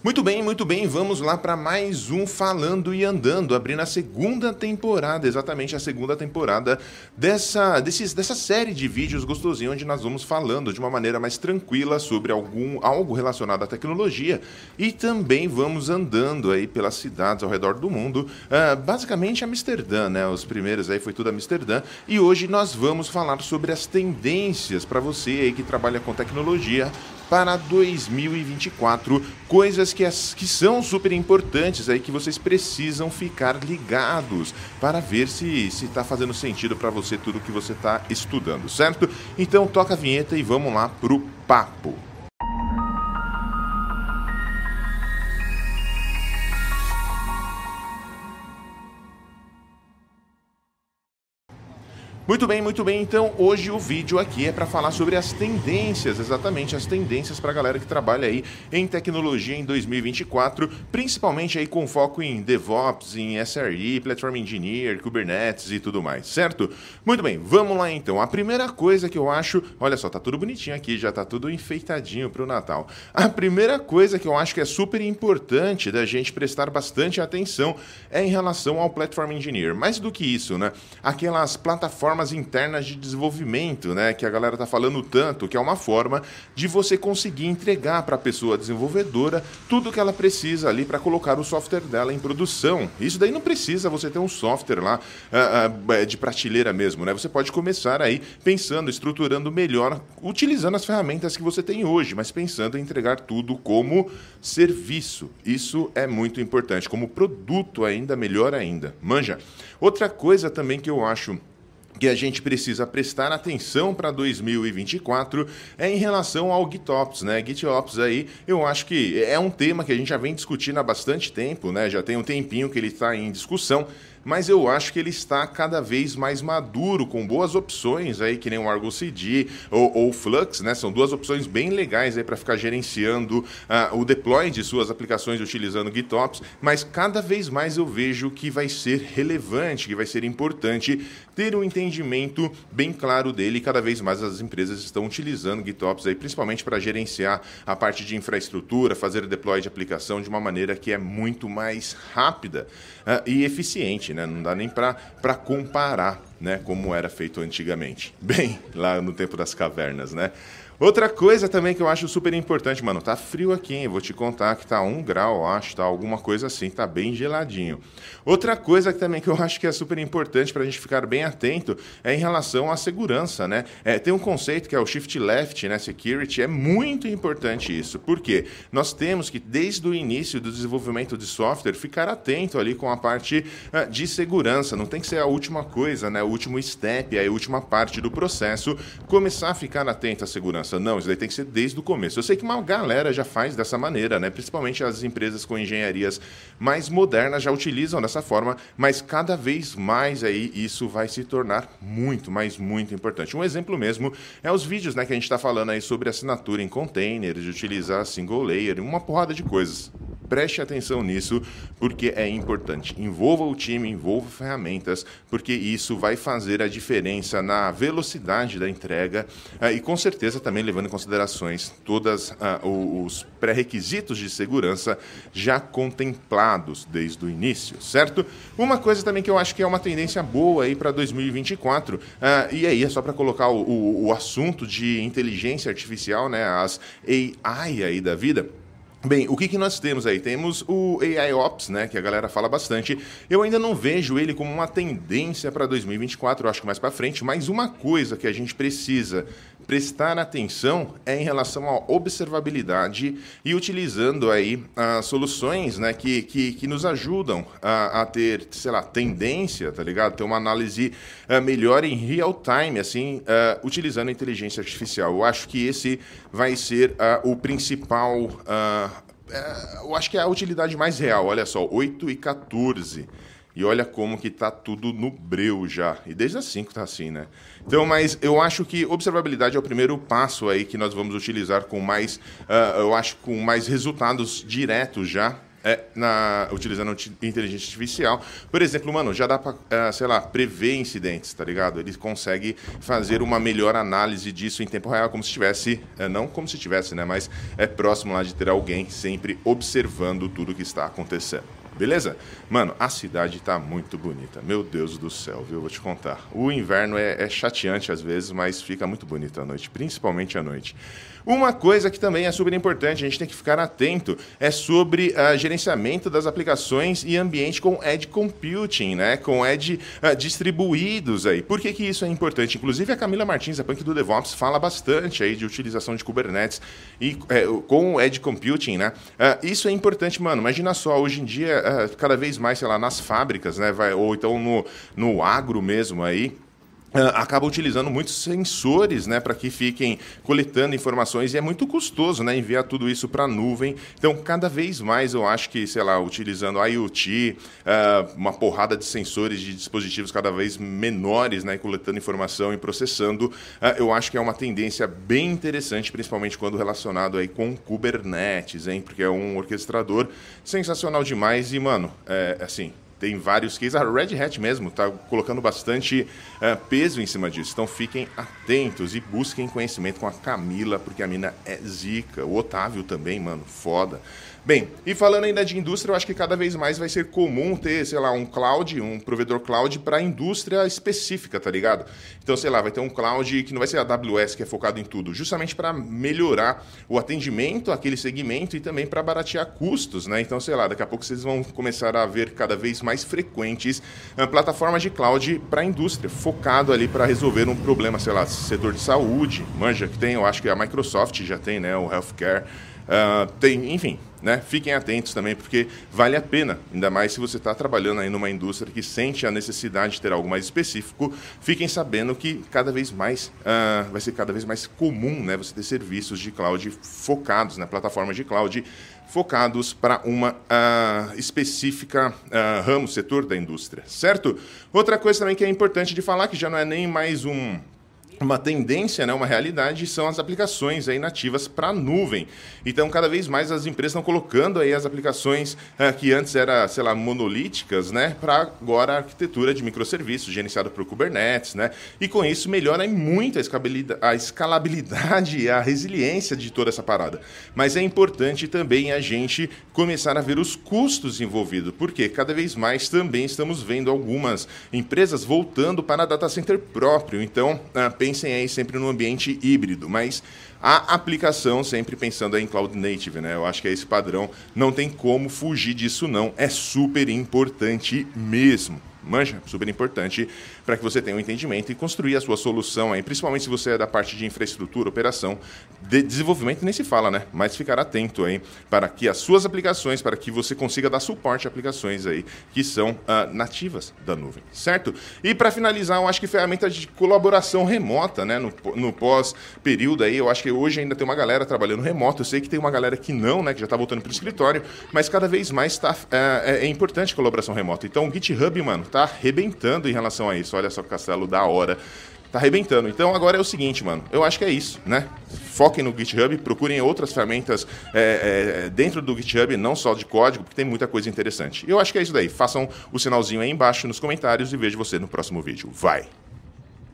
Muito bem, muito bem. Vamos lá para mais um Falando e Andando, abrindo a segunda temporada, exatamente a segunda temporada dessa, desses, dessa série de vídeos gostosinho, onde nós vamos falando de uma maneira mais tranquila sobre algum, algo relacionado à tecnologia e também vamos andando aí pelas cidades ao redor do mundo, uh, basicamente Amsterdã, né? Os primeiros aí foi tudo Amsterdã e hoje nós vamos falar sobre as tendências para você aí que trabalha com tecnologia para 2024, coisas que, as, que são super importantes aí que vocês precisam ficar ligados para ver se está fazendo sentido para você tudo que você está estudando, certo? Então toca a vinheta e vamos lá pro papo. Muito bem, muito bem. Então, hoje o vídeo aqui é para falar sobre as tendências, exatamente as tendências para a galera que trabalha aí em tecnologia em 2024, principalmente aí com foco em DevOps, em SRE, Platform Engineer, Kubernetes e tudo mais, certo? Muito bem, vamos lá então. A primeira coisa que eu acho, olha só, tá tudo bonitinho aqui, já tá tudo enfeitadinho para o Natal. A primeira coisa que eu acho que é super importante da gente prestar bastante atenção é em relação ao Platform Engineer. Mais do que isso, né? Aquelas plataformas internas de desenvolvimento, né, que a galera está falando tanto, que é uma forma de você conseguir entregar para a pessoa desenvolvedora tudo que ela precisa ali para colocar o software dela em produção. Isso daí não precisa você ter um software lá uh, uh, de prateleira mesmo, né? Você pode começar aí pensando, estruturando melhor, utilizando as ferramentas que você tem hoje, mas pensando em entregar tudo como serviço. Isso é muito importante, como produto ainda melhor ainda. Manja. Outra coisa também que eu acho que a gente precisa prestar atenção para 2024 é em relação ao GitOps, né? GitOps aí, eu acho que é um tema que a gente já vem discutindo há bastante tempo, né? Já tem um tempinho que ele está em discussão mas eu acho que ele está cada vez mais maduro, com boas opções aí, que nem o Argo CD ou, ou Flux, né? São duas opções bem legais aí para ficar gerenciando uh, o deploy de suas aplicações utilizando GitOps, mas cada vez mais eu vejo que vai ser relevante, que vai ser importante ter um entendimento bem claro dele. Cada vez mais as empresas estão utilizando GitOps aí, principalmente para gerenciar a parte de infraestrutura, fazer deploy de aplicação de uma maneira que é muito mais rápida uh, e eficiente, né? né? Não dá nem para comparar, né? Como era feito antigamente. Bem, lá no tempo das cavernas, né? Outra coisa também que eu acho super importante, mano, tá frio aqui, hein? Vou te contar que tá um grau, acho, tá alguma coisa assim, tá bem geladinho. Outra coisa que também que eu acho que é super importante para a gente ficar bem atento é em relação à segurança, né? É, tem um conceito que é o shift left, né? Security, é muito importante isso. Por quê? Nós temos que, desde o início do desenvolvimento de software, ficar atento ali com a parte uh, de segurança. Não tem que ser a última coisa, né? O último step, a última parte do processo, começar a ficar atento à segurança Não, isso daí tem que ser desde o começo. Eu sei que uma galera já faz dessa maneira, né? Principalmente as empresas com engenharias mais modernas já utilizam dessa forma, mas cada vez mais aí isso vai se tornar muito, mas muito importante. Um exemplo mesmo é os vídeos, né, que a gente está falando aí sobre assinatura em containers, de utilizar single layer, uma porrada de coisas. Preste atenção nisso, porque é importante. Envolva o time, envolva ferramentas, porque isso vai fazer a diferença na velocidade da entrega uh, e com certeza também levando em considerações todos uh, ah, os pré-requisitos de segurança já contemplados desde o início, certo? Uma coisa também que eu acho que é uma tendência boa aí para 2024, uh, e aí é só para colocar o, o, o assunto de inteligência artificial, né, as AI aí da vida, Bem, o que, que nós temos aí? Temos o AI Ops, né, que a galera fala bastante. Eu ainda não vejo ele como uma tendência para 2024, eu acho que mais para frente, mas uma coisa que a gente precisa prestar atenção é em relação à observabilidade e utilizando aí as soluções né, que, que, que nos ajudam a, a, ter, sei lá, tendência, tá ligado? Ter uma análise uh, melhor em real time, assim, uh, utilizando a inteligência artificial. Eu acho que esse vai ser o principal. eu acho que é a utilidade mais real. Olha só, 8 e 14. E olha como que tá tudo no breu já. E desde as 5 tá assim, né? Então, mas eu acho que observabilidade é o primeiro passo aí que nós vamos utilizar com mais, uh, eu acho, com mais resultados diretos já é, na, utilizando inteligência artificial. Por exemplo, mano, já dá para, é, sei lá, prever incidentes, tá ligado? Ele consegue fazer uma melhor análise disso em tempo real, como se tivesse, é, não como se tivesse, né? Mas é próximo lá de ter alguém sempre observando tudo que está acontecendo. Beleza? Mano, a cidade tá muito bonita. Meu Deus do céu, viu? Vou te contar. O inverno é, é chateante às vezes, mas fica muito bonito à noite, principalmente à noite. Uma coisa que também é super importante, a gente tem que ficar atento, é sobre uh, gerenciamento das aplicações e ambiente com Edge Computing, né? Com Edge uh, distribuídos aí. Por que, que isso é importante? Inclusive a Camila Martins, a Punk do DevOps, fala bastante aí de utilização de Kubernetes e é, com Edge Computing, né? Uh, isso é importante, mano. Imagina só, hoje em dia, cada vez mais, sei lá, nas fábricas, né? Vai, ou então no, no agro mesmo aí acaba utilizando muitos sensores né, para que fiquem coletando informações e é muito custoso né, enviar tudo isso para a nuvem. Então, cada vez mais eu acho que, sei lá, utilizando IoT, uh, uma porrada de sensores de dispositivos cada vez menores, né, coletando informação e processando, uh, eu acho que é uma tendência bem interessante, principalmente quando relacionado aí com Kubernetes, hein, porque é um orquestrador sensacional demais e, mano, é, assim, tem vários cases. A Red Hat mesmo está colocando bastante uh, peso em cima disso. Então fiquem atentos e busquem conhecimento com a Camila, porque a mina é zica. O Otávio também, mano, foda. Bem, e falando ainda de indústria, eu acho que cada vez mais vai ser comum ter, sei lá, um cloud, um provedor cloud para indústria específica, tá ligado? Então, sei lá, vai ter um cloud que não vai ser a AWS que é focado em tudo, justamente para melhorar o atendimento àquele segmento e também para baratear custos, né? Então, sei lá, daqui a pouco vocês vão começar a ver cada vez mais frequentes uh, plataformas de cloud para a indústria, focado ali para resolver um problema, sei lá, setor de saúde, manja que tem, eu acho que a Microsoft já tem, né, o healthcare, uh, tem, enfim, né? Fiquem atentos também, porque vale a pena, ainda mais se você está trabalhando aí numa indústria que sente a necessidade de ter algo mais específico. Fiquem sabendo que cada vez mais uh, vai ser cada vez mais comum, né? Você ter serviços de cloud focados, né? Plataformas de cloud focados para uma uh, específica uh, ramo, setor da indústria, certo? Outra coisa também que é importante de falar, que já não é nem mais um uma tendência, né, uma realidade, são as aplicações aí nativas para a nuvem. Então, cada vez mais as empresas estão colocando aí as aplicações uh, que antes eram, sei lá, monolíticas, né, para agora a arquitetura de microserviços, gerenciada por Kubernetes, né, e com isso melhora muito a escalabilidade e a resiliência de toda essa parada. Mas é importante também a gente começar a ver os custos envolvidos, porque cada vez mais também estamos vendo algumas empresas voltando para data center próprio. Então, uh, pensem aí sempre no ambiente híbrido, mas a aplicação sempre pensando em cloud native, né? Eu acho que é esse padrão, não tem como fugir disso não, é super importante mesmo manja, super importante para que você tenha um entendimento e construir a sua solução aí, principalmente se você é da parte de infraestrutura, operação, de desenvolvimento nem se fala, né? Mas ficar atento aí para que as suas aplicações, para que você consiga dar suporte a aplicações aí que são uh, nativas da nuvem, certo? E para finalizar, eu acho que ferramentas de colaboração remota, né? No, no pós-período aí, eu acho que hoje ainda tem uma galera trabalhando remoto. Eu sei que tem uma galera que não, né? Que já está voltando para o escritório, mas cada vez mais tá, é, é importante colaboração remota. Então, o GitHub, mano, tá arrebentando em relação a isso. Olha só o castelo da hora. Tá arrebentando. Então agora é o seguinte, mano. Eu acho que é isso, né? Foquem no GitHub, procurem outras ferramentas é, é, dentro do GitHub, não só de código, porque tem muita coisa interessante. Eu acho que é isso daí. Façam o sinalzinho aí embaixo nos comentários e vejo você no próximo vídeo. Vai!